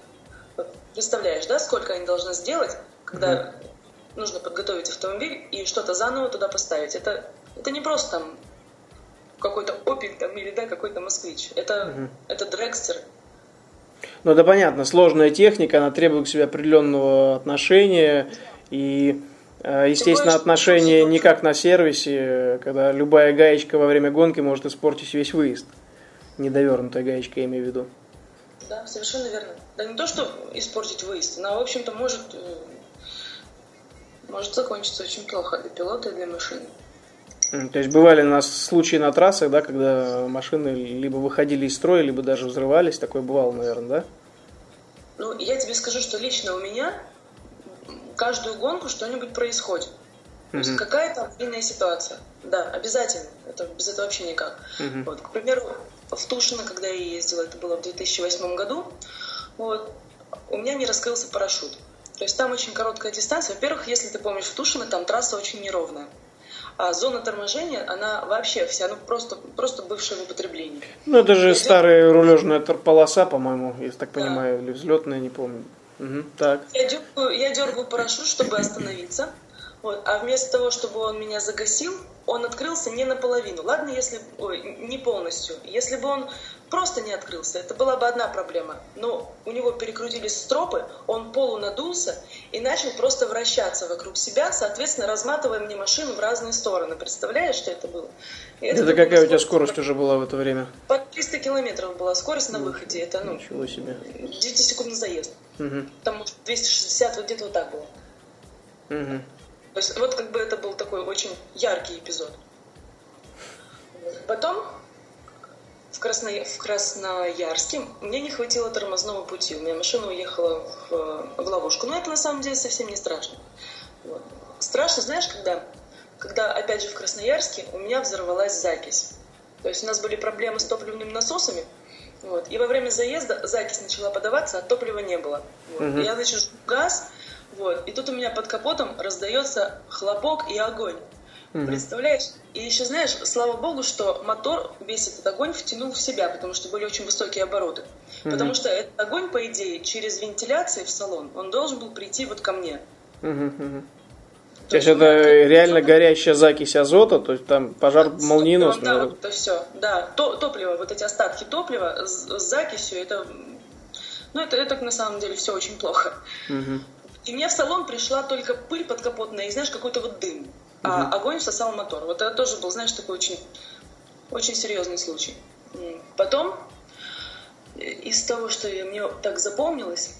Вот, представляешь, да, сколько они должны сделать, когда mm-hmm. нужно подготовить автомобиль и что-то заново туда поставить. Это, это не просто там какой-то Opel там, или да, какой-то москвич. Это, mm-hmm. это дрекстер, ну, это понятно, сложная техника, она требует к себе определенного отношения и э, Естественно, отношения не как на сервисе, когда любая гаечка во время гонки может испортить весь выезд. Недовернутая гаечка, я имею в виду. Да, совершенно верно. Да не то, что испортить выезд, она, в общем-то, может, э, может закончиться очень плохо для пилота и для машины. То есть бывали у нас случаи на трассах, да, когда машины либо выходили из строя, либо даже взрывались. Такое бывало, наверное, да? Ну, я тебе скажу, что лично у меня каждую гонку что-нибудь происходит. То есть какая-то аварийная ситуация. Да, обязательно. Это без этого вообще никак. uh Вот, к примеру, в Тушино, когда я ездила, это было в 2008 году, вот, у меня не раскрылся парашют. То есть там очень короткая дистанция. Во-первых, если ты помнишь, в Тушино там трасса очень неровная. А зона торможения, она вообще вся, ну просто, просто бывшая в употреблении. Ну это же Идет... старая рулежная полоса, по-моему, если так да. понимаю, или взлетная, не помню. Угу, так. Я дергаю, я дергаю парашют, чтобы остановиться. Вот. А вместо того, чтобы он меня загасил, он открылся не наполовину. Ладно, если... Ой, не полностью. Если бы он просто не открылся, это была бы одна проблема. Но у него перекрутились стропы, он полунадулся и начал просто вращаться вокруг себя, соответственно, разматывая мне машину в разные стороны. Представляешь, что это было? И это, это какая у тебя скорость уже была в это время? Под 300 километров была скорость на выходе. Это, ну, Ничего себе. 10 секунд на заезд. Угу. Там 260, вот где-то вот так было. Угу. То есть вот как бы это был такой очень яркий эпизод. Потом в, Красно... в Красноярске мне не хватило тормозного пути. У меня машина уехала в, в ловушку. Но это на самом деле совсем не страшно. Вот. Страшно, знаешь, когда, когда, опять же, в Красноярске у меня взорвалась закись. То есть у нас были проблемы с топливными насосами. Вот. И во время заезда закись начала подаваться, а топлива не было. Вот. Мгм. Я, значит, жгу газ, вот. И тут у меня под капотом раздается хлопок и огонь. Представляешь? И еще знаешь, слава богу, что мотор весь этот огонь втянул в себя, потому что были очень высокие обороты. Потому что этот огонь, по идее, через вентиляцию в салон, он должен был прийти вот ко мне. Мгм, мгм. То есть это у меня как- реально горящая закись азота, то есть там пожар Да, молниеносный. вот это все, да. То- топливо, вот эти остатки топлива с, с закисью, это, ну, это, это на самом деле все очень плохо. Мгм. И мне в салон пришла только пыль подкапотная и, знаешь, какой-то вот дым. А огонь всосал мотор. Вот это тоже был, знаешь, такой очень, очень серьезный случай. Потом, э, из того, что мне так запомнилось,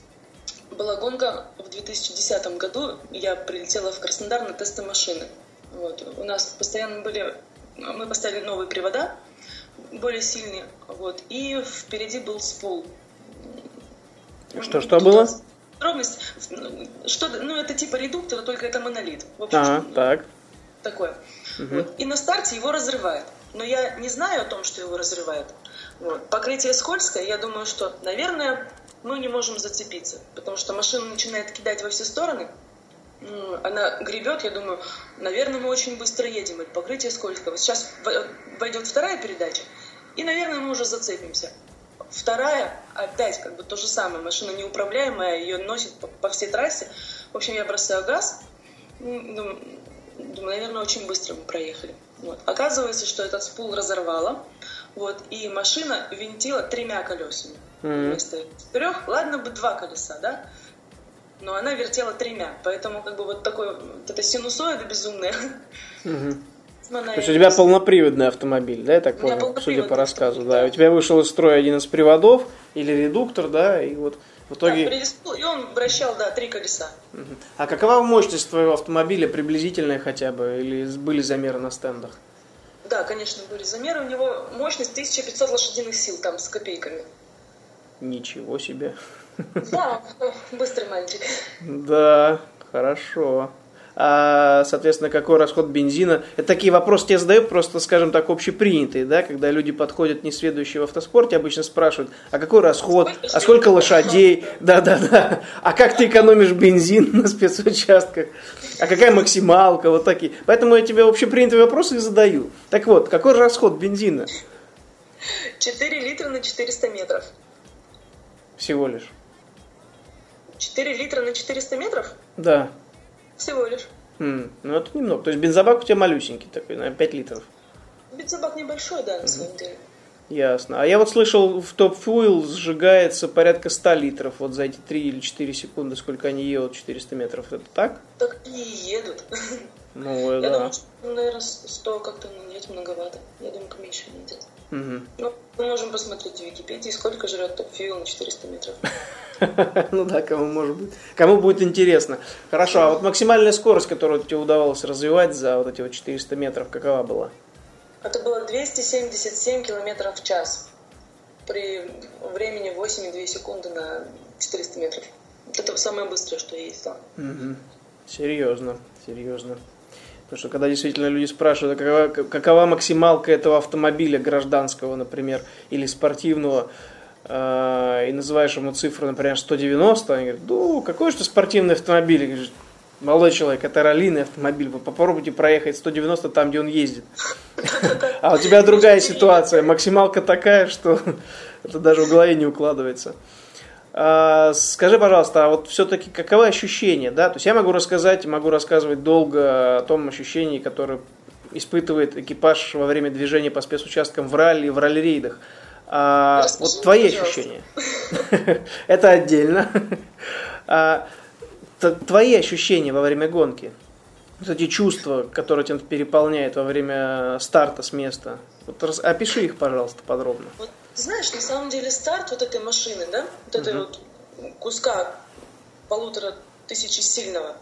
была гонка в 2010 году. Я прилетела в Краснодар на тесты машины. Вот. У нас постоянно были... Мы поставили новые привода, более сильные. Вот. И впереди был спул. Что, что Тут было? Подробность, что, ну, это типа редуктор, только это монолит. В общем, Ага, так. такое. Вот. И на старте его разрывает. Но я не знаю о том, что его разрывает. Вот. Покрытие скользкое, я думаю, что, наверное, мы не можем зацепиться, потому что машина начинает кидать во все стороны, она гребет, я думаю, наверное, мы очень быстро едем, это покрытие скользкое. Вот сейчас во- войдет вторая передача, и, наверное, мы уже зацепимся. Вторая, опять как бы то же самое, машина неуправляемая, ее носит по, по всей трассе. В общем, я бросаю газ, думаю, думаю, наверное, очень быстро мы проехали. Вот. Оказывается, что этот спул разорвало, вот, и машина винтила тремя колесами. Мгм. Вместо четырех, ладно бы два колеса, да? Но она вертела тремя, поэтому как бы вот такой, вот эта синусоида безумная. Мгм. То есть у тебя полноприводный автомобиль, да, я так понял, судя по рассказу, да. да. У тебя вышел из строя один из приводов или редуктор, да, и вот в Да, итоге... прилистнул, и он вращал, да, три колеса. А какова мощность твоего автомобиля, приблизительная хотя бы, или были замеры на стендах? Да, конечно, были замеры. У него мощность 1500 лошадиных сил там с копейками. Ничего себе. Да, [laughs] быстрый мальчик. Да, хорошо. А, соответственно, какой расход бензина? Это такие вопросы тебе задают, просто, скажем так, общепринятые, да, когда люди подходят несведущие в автоспорте, обычно спрашивают, а какой расход, а сколько лошадей, да-да-да, а как ты экономишь бензин на спецучастках, а какая максималка, вот такие. Поэтому я тебе общепринятые вопросы и задаю. Так вот, какой расход бензина 4 литра на 400 метров. всего лишь? 4 литра на 400 метров? Да. Всего лишь. М, ну это немного. То есть бензобак у тебя малюсенький такой, на 5 литров. Бензобак небольшой, да, на самом деле. Ясно. А я вот слышал, в Top Fuel сжигается порядка 100 литров вот за эти 3 или 4 секунды, сколько они едут 400 метров. Это так? Так и едут. Ну, Я да. думаю, что, наверное, 100 как-то нанять многовато. Я думаю, меньше едет. Мгм. Ну, мы можем посмотреть в Википедии, сколько жрет топ-фьюл на 400 метров. [laughs] Ну да, кому может быть. Кому будет интересно. Хорошо, а вот максимальная скорость, которую тебе удавалось развивать за вот эти вот 400 метров, какова была? Это было 277 километров в час при времени 8,2 секунды на 400 метров. Это самое быстрое, что я ездила. Серьезно, серьезно. Потому что когда действительно люди спрашивают, а какова, какова максималка этого автомобиля гражданского, например, или спортивного, э, и называешь ему цифру, например, 190, они говорят, ну, какой же ты спортивный автомобиль? И говоришь, Молодой человек, это раллийный автомобиль, вы попробуйте проехать 190 там, где он ездит. А у тебя другая ситуация, максималка такая, что [laughs] это даже в голове не укладывается. А, скажи, пожалуйста, а вот все-таки каковы ощущения, да? То есть я могу рассказать, могу рассказывать долго о том ощущении, которое испытывает экипаж во время движения по спецучасткам в ралли, в ралли-рейдах. А, вот твои пожалуйста. ощущения. [laughs] Это отдельно. А, твои ощущения во время гонки. Вот эти чувства, которые тебя переполняют во время старта с места. Вот опиши их, пожалуйста, подробно. Вот, знаешь, на самом деле старт вот этой машины, да, вот этой uh вот куска полутора тысячи сильного,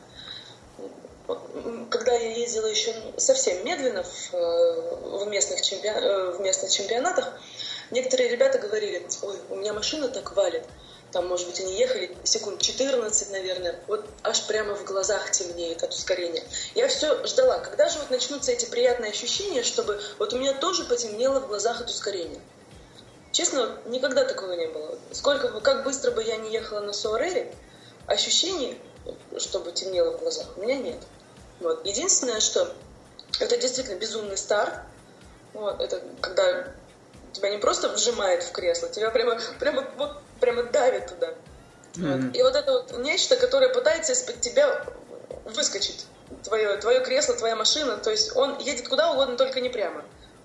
когда я ездила еще совсем медленно в, э, в, местных, чемпион, э, в местных чемпионатах, некоторые ребята говорили, ой, у меня машина так валит, там, может быть, они ехали секунд 14, наверное, вот аж прямо в глазах темнеет от ускорения. Я все ждала, когда же вот начнутся эти приятные ощущения, чтобы вот у меня тоже потемнело в глазах от ускорения. Честно, никогда такого не было. Сколько бы, как быстро бы я не ехала на Суарере, ощущений, чтобы темнело в глазах, у меня нет. Вот. Единственное, что это действительно безумный старт. Вот. Это когда тебя не просто вжимает в кресло, тебя прямо, прямо, вот, прямо давит туда. Mm-hmm. Вот. И вот это вот нечто, которое пытается из-под тебя выскочить. Твое, твое кресло, твоя машина. То есть он едет куда угодно, только не прямо.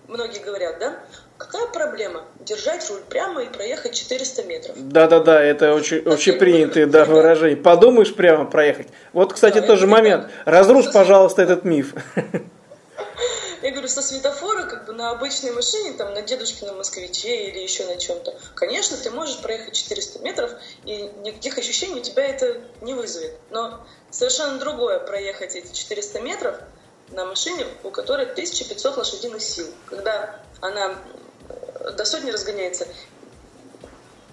Многие говорят, да? Какая проблема? Держать руль прямо и проехать 400 метров. Да-да-да, это очень, очень принятые да, выражения. Подумаешь прямо проехать. Вот, кстати, да, тоже момент. Разрушь, пожалуйста, этот миф. [laughs] Я говорю, со светофора, как бы на обычной машине, там, на дедушкином москвиче или еще на чем-то, конечно, ты можешь проехать 400 метров, и никаких ощущений у тебя это не вызовет. Но совершенно другое проехать эти 400 метров на машине, у которой 1500 лошадиных сил. Когда она до сотни разгоняется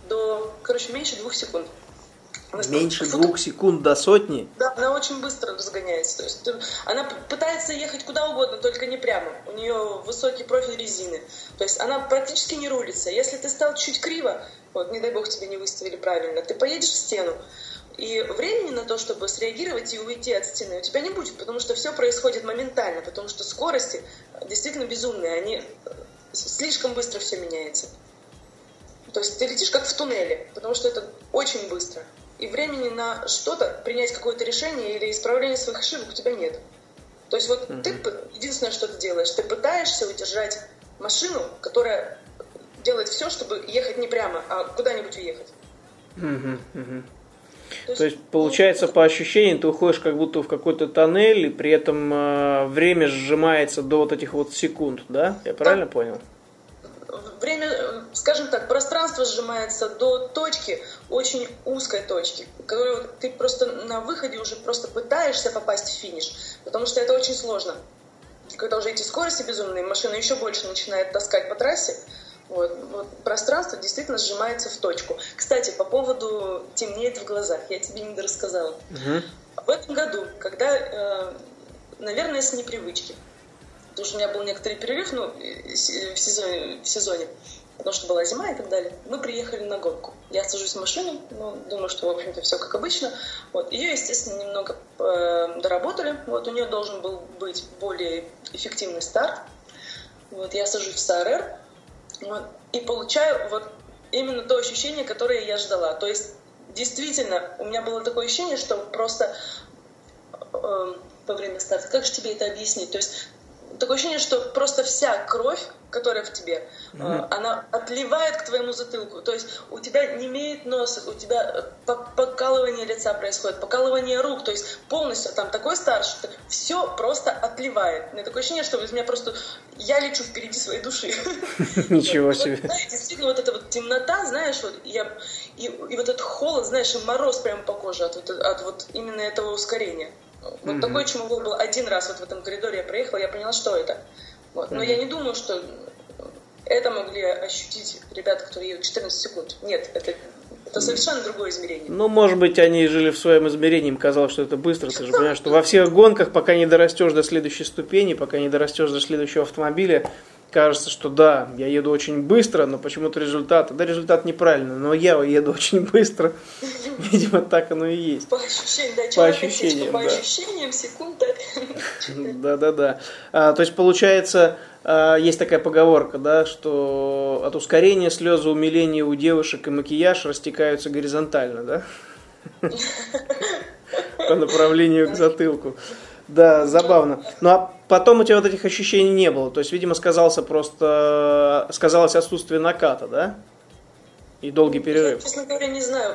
до, короче, меньше двух секунд. Меньше Фу... двух секунд до сотни? Да, она очень быстро разгоняется. То есть она пытается ехать куда угодно, только не прямо. У нее высокий профиль резины. То есть она практически не рулится. Если ты стал чуть криво, вот, не дай бог тебе не выставили правильно, ты поедешь в стену. И времени на то, чтобы среагировать и уйти от стены, у тебя не будет, потому что все происходит моментально, потому что скорости действительно безумные, они слишком быстро все меняется. То есть ты летишь как в туннеле, потому что это очень быстро. И времени на что-то, принять какое-то решение или исправление своих ошибок у тебя нет. То есть вот mm-hmm. ты единственное, что ты делаешь, ты пытаешься удержать машину, которая делает все, чтобы ехать не прямо, а куда-нибудь уехать. Mm-hmm. Mm-hmm. То есть, То есть получается, ну, по ощущениям, ты уходишь как будто в какой-то тоннель, и при этом э, время сжимается до вот этих вот секунд, да? Я правильно да. понял? Время, скажем так, пространство сжимается до точки, очень узкой точки, которую ты просто на выходе уже просто пытаешься попасть в финиш, потому что это очень сложно. Когда уже эти скорости безумные, машина еще больше начинает таскать по трассе, вот, вот пространство действительно сжимается в точку. Кстати, по поводу темнеет в глазах, я тебе не рассказала. Угу. В этом году, когда, э, наверное, с непривычки, потому что у меня был некоторый перерыв ну, в, сезоне, в сезоне, потому что была зима и так далее, мы приехали на гонку. Я сажусь в машину, ну, думаю, что, в общем-то, все как обычно. Вот. Ее, естественно, немного э, доработали. Вот, у нее должен был быть более эффективный старт. Вот, я сажусь в САРР, вот. И получаю вот именно то ощущение, которое я ждала. То есть действительно у меня было такое ощущение, что просто э, во время старта, как же тебе это объяснить? То есть такое ощущение, что просто вся кровь которая в тебе, mm-hmm. она отливает к твоему затылку. То есть у тебя не имеет нос, у тебя э, покалывание лица происходит, покалывание рук, то есть полностью там такой старт, что все просто отливает. У меня такое ощущение, что из меня просто я лечу впереди своей души. [laughs] Ничего себе. Действительно, вот эта вот темнота, знаешь, вот я и, вот этот холод, знаешь, и мороз прямо по коже от вот именно этого ускорения. Вот mm-hmm. такой чему был один раз вот в этом коридоре я проехала, я поняла, что это. Вот. Но mm-hmm. я не думаю, что это могли ощутить ребята, которые едут 14 секунд. Нет, это, это совершенно другое измерение. Ну, может быть, они жили в своем измерении, им казалось, что это быстро. Ты же понимаешь, что во всех гонках, пока не дорастешь до следующей ступени, пока не дорастешь до следующего автомобиля, кажется, что да, я еду очень быстро, но почему-то результат, да, результат неправильный, но я еду очень быстро. [laughs] Видимо, так оно и есть. По ощущениям, да, По ощущениям, по да. ощущениям, секунда. [laughs] Да-да-да. А, то есть, получается, а, есть такая поговорка, да, что от ускорения слезы умиления у девушек и макияж растекаются горизонтально, да? [laughs] По направлению к затылку. Да, забавно. Ну а потом у тебя вот этих ощущений не было. То есть, видимо, сказался просто сказалось отсутствие наката, да? И долгий Я, перерыв. честно говоря, не знаю.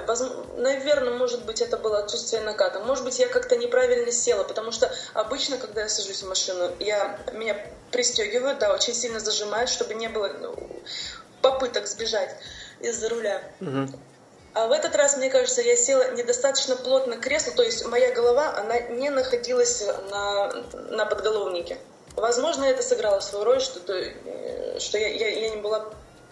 Наверное, может быть, это было отсутствие наката. Может быть, я как-то неправильно села, потому что обычно, когда я сажусь в машину, я меня пристегивают, да, очень сильно зажимают, чтобы не было ну, попыток сбежать из-за руля. Мгм. А в этот раз, мне кажется, я села недостаточно плотно к креслу, то есть моя голова, она не находилась на, на подголовнике. Возможно, это сыграло свою роль, что, то, э, что я, я, я не была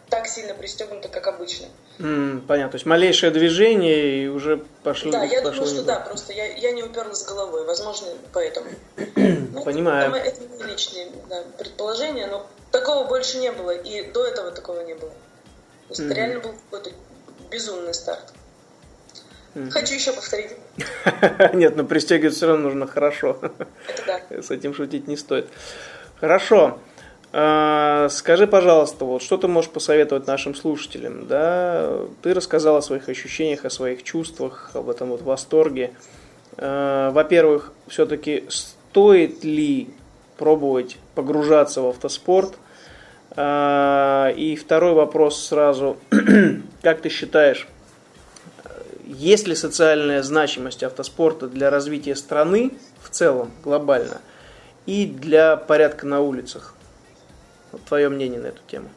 так сильно пристегнута, как обычно. М, понятно. То есть малейшее движение и уже пошли. Да, я пошло думаю, что да, просто я, я не уперлась головой, возможно, поэтому. [clears throat] Ну, Понимаю. Это, это мои личные да, предположения, но такого больше не было, и до этого такого не было. То есть это реально был какой-то безумный старт. Хочу еще повторить. [laughs] Нет, но пристегивать все равно нужно хорошо. Это да. [laughs] С этим шутить не стоит. Хорошо. А, Скажи, пожалуйста, вот что ты можешь посоветовать нашим слушателям? Да? Ты рассказал о своих ощущениях, о своих чувствах, об этом вот восторге. А, Во-первых, все-таки стоит ли пробовать погружаться в автоспорт? А, И второй вопрос сразу. [clears throat] Как ты считаешь, есть ли социальная значимость автоспорта для развития страны в целом, глобально, и для порядка на улицах? Вот твое мнение на эту тему.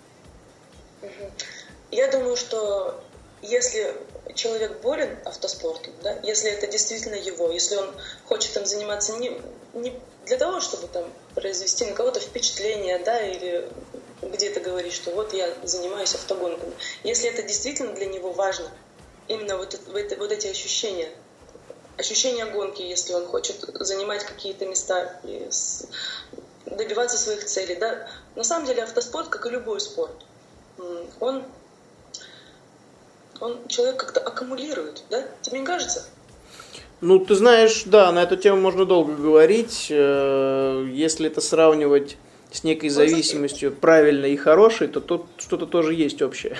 Я думаю, что если человек болен автоспортом, да, если это действительно его, если он хочет им заниматься не, не для того, чтобы там произвести на кого-то впечатление, да, или где-то говорить, что вот я занимаюсь автогонками. Если это действительно для него важно, именно вот, это- вот эти ощущения, ощущения гонки, если он хочет занимать какие-то места и добиваться своих целей, да. На самом деле автоспорт, как и любой спорт, он он человек как-то аккумулирует, да? Тебе не кажется? Ну, ты знаешь, да, на эту тему можно долго говорить. Э, Если это сравнивать с некой зависимостью правильной и хорошей, то тут что-то тоже есть общее.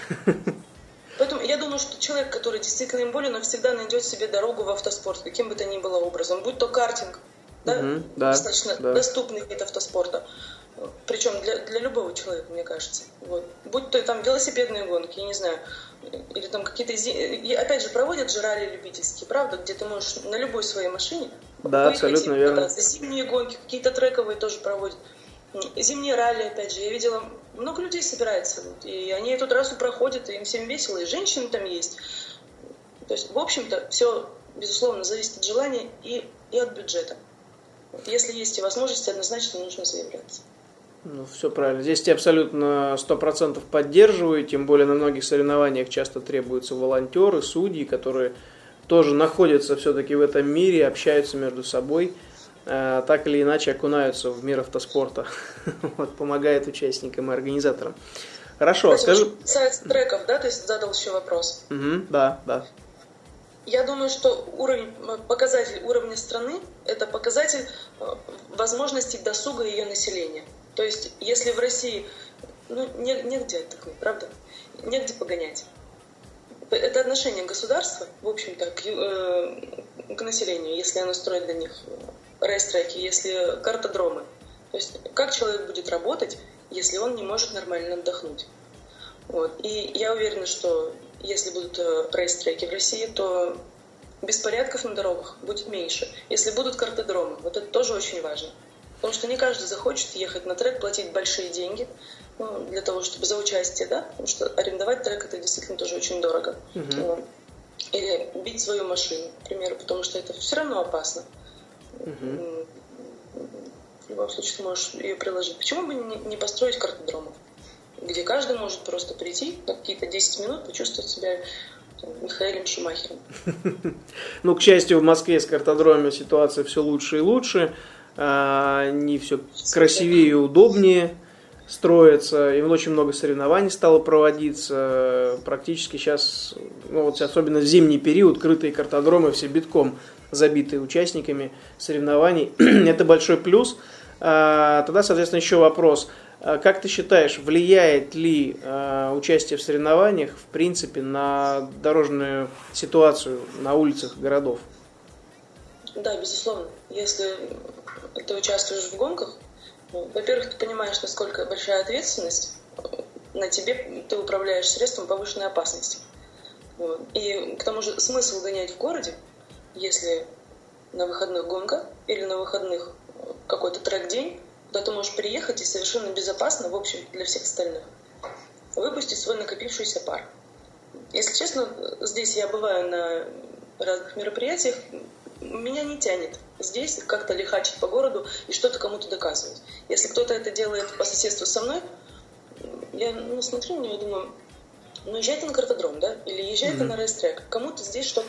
Поэтому я думаю, что человек, который действительно им болен, он всегда найдет себе дорогу в автоспорт, каким бы то ни было образом. Будь то картинг, да, Мгм, да, достаточно да. доступный вид автоспорта. Причем для, для любого человека, мне кажется. Вот. Будь то там велосипедные гонки, я не знаю, или там какие-то... зи- опять же, проводят же ралли любительские, правда, где ты можешь на любой своей машине Да, абсолютно верно. Зимние гонки, какие-то трековые тоже проводят. Зимние ралли, опять же, я видела, много людей собирается, и они эту трассу проходят, и им всем весело, и женщины там есть. То есть, в общем-то, все, безусловно, зависит от желания и, и от бюджета. Если есть и возможности, однозначно нужно заявляться. Ну, все правильно. Здесь я абсолютно 100% поддерживаю, тем более на многих соревнованиях часто требуются волонтеры, судьи, которые тоже находятся все-таки в этом мире, общаются между собой, так или иначе окунаются в мир автоспорта, [laughs] вот, помогают участникам и организаторам. Хорошо, скажи... касается треков, да, есть задал еще вопрос. Мгм, да, да. Я думаю, что уровень, э, показатель уровня страны – это показатель э, возможностей досуга ее населения. То есть, если в России, ну, не- негде такое, правда? Негде погонять. Это отношение государства, в общем-то, к, э, к населению, если оно строит для них рейстреки, если картодромы. То есть, как человек будет работать, если он не может нормально отдохнуть? Вот. И я уверена, что если будут э, рейс-треки в России, то беспорядков на дорогах будет меньше. Если будут картодромы, вот это тоже очень важно. Потому что не каждый захочет ехать на трек, платить большие деньги ну, для того, чтобы за участие, да? Потому что арендовать трек это действительно тоже очень дорого. Вот. Или бить свою машину, к примеру, потому что это все равно опасно. М, В любом случае ты можешь ее приложить. Почему бы не, построить картодромов? где каждый может просто прийти на какие-то 10 минут, почувствовать себя Михаилом Шумахером. [laughs] Ну, к счастью, в Москве с картодромами ситуация все лучше и лучше. А, Они все красивее и удобнее строятся, и очень много соревнований стало проводиться. Практически сейчас, ну вот особенно в зимний период, крытые картодромы все битком забитые участниками соревнований. [clears throat] Это большой плюс. А, тогда, соответственно, еще вопрос. А как ты считаешь, влияет ли а, участие в соревнованиях, в принципе, на дорожную ситуацию на улицах городов? Да, безусловно. Если ты участвуешь в гонках, ну, во-первых, ты понимаешь, насколько большая ответственность на тебе, ты управляешь средством повышенной опасности. И к тому же смысл гонять в городе, если на выходных гонка или на выходных какой-то трек-день, куда ты можешь приехать и совершенно безопасно, в общем, для всех остальных, выпустить свой накопившийся пар. Если честно, здесь я бываю на разных мероприятиях, меня не тянет здесь как-то лихачить по городу и что-то кому-то доказывать. Если кто-то это делает по соседству со мной, я ну, смотрю на него и думаю, ну езжай ты на картодром, да? Или езжай mm-hmm. ты на рейстрек. Кому ты здесь что-то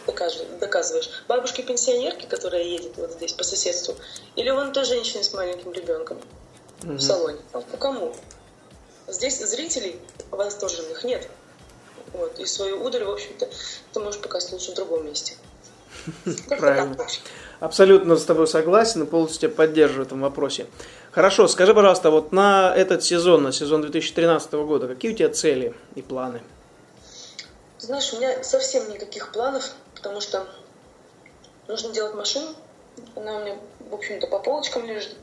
доказываешь? Бабушке-пенсионерке, которая едет вот здесь по соседству? Или вон той женщине с маленьким ребенком mm-hmm. в салоне? Ну, кому? Здесь зрителей восторженных нет. Вот. И свою удаль, в общем-то, ты можешь показать лучше в другом месте. [laughs] Правильно. Абсолютно с тобой согласен и полностью тебя поддерживаю в этом вопросе. Хорошо, скажи, пожалуйста, вот на этот сезон, на сезон 2013 года, какие у тебя цели и планы? Знаешь, у меня совсем никаких планов, потому что нужно делать машину. Она у меня, в общем-то, по полочкам лежит.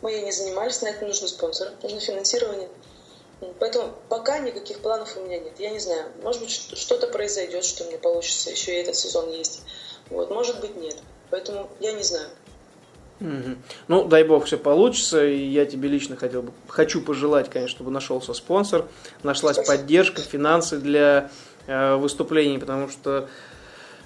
Мы ей не занимались, на это нужны спонсоры, нужно финансирование. Поэтому пока никаких планов у меня нет. Я не знаю, может быть, что-то произойдет, что мне получится еще и этот сезон есть. Вот, может быть, нет. Поэтому я не знаю. Угу. Ну, дай бог, все получится. И я тебе лично хотел бы, хочу пожелать, конечно, чтобы нашелся спонсор, нашлась Спасибо. поддержка, финансы для выступлений, потому что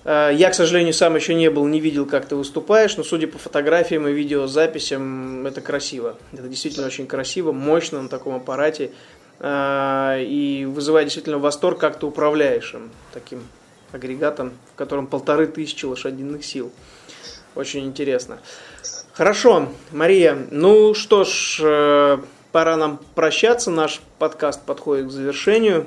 э, я, к сожалению, сам еще не был, не видел, как ты выступаешь, но судя по фотографиям и видеозаписям, это красиво. Это действительно очень красиво, мощно на таком аппарате. Э, и вызывает действительно восторг, как ты управляешь им таким агрегатом, в котором полторы тысячи лошадиных сил. Очень интересно. Хорошо, Мария, ну что ж, э, пора нам прощаться. Наш подкаст подходит к завершению.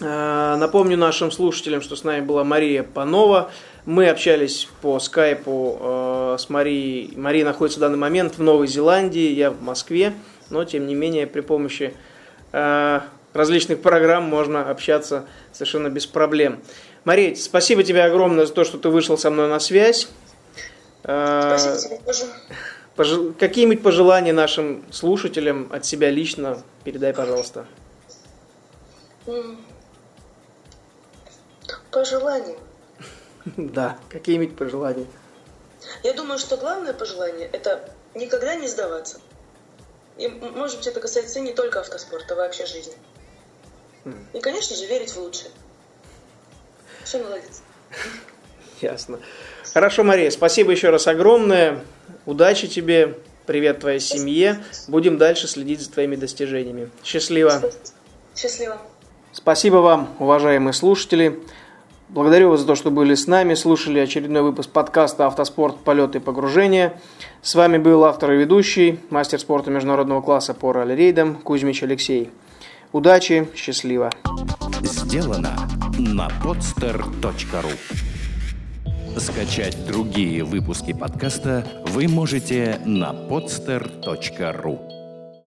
Э, напомню нашим слушателям, что с нами была Мария Панова. Мы общались по скайпу э, с Марией. Мария находится в данный момент в Новой Зеландии, я в Москве, но тем не менее при помощи различных программ можно общаться совершенно без проблем. Мария, спасибо тебе огромное за то, что ты вышел со мной на связь. Спасибо тебе тоже. Какие-нибудь пожелания нашим слушателям от себя лично передай, пожалуйста. Пожелания? [laughs] Да, какие-нибудь пожелания. Я думаю, что главное пожелание – это никогда не сдаваться. И, может быть, это касается не только автоспорта, а вообще жизни. И, конечно же, верить в лучшее. Все наладится. [laughs] Ясно. Хорошо, Мария, спасибо еще раз огромное. Удачи тебе, привет твоей семье. Будем дальше следить за твоими достижениями. Счастливо. Счастливо. Спасибо вам, уважаемые слушатели. Благодарю вас за то, что были с нами, слушали очередной выпуск подкаста «Автоспорт. Полеты и погружения». С вами был автор и ведущий, мастер спорта международного класса по ралли-рейдам Кузьмич Алексей. Удачи, счастливо. Сделано на podster.ru Скачать другие выпуски подкаста вы можете на podster.ru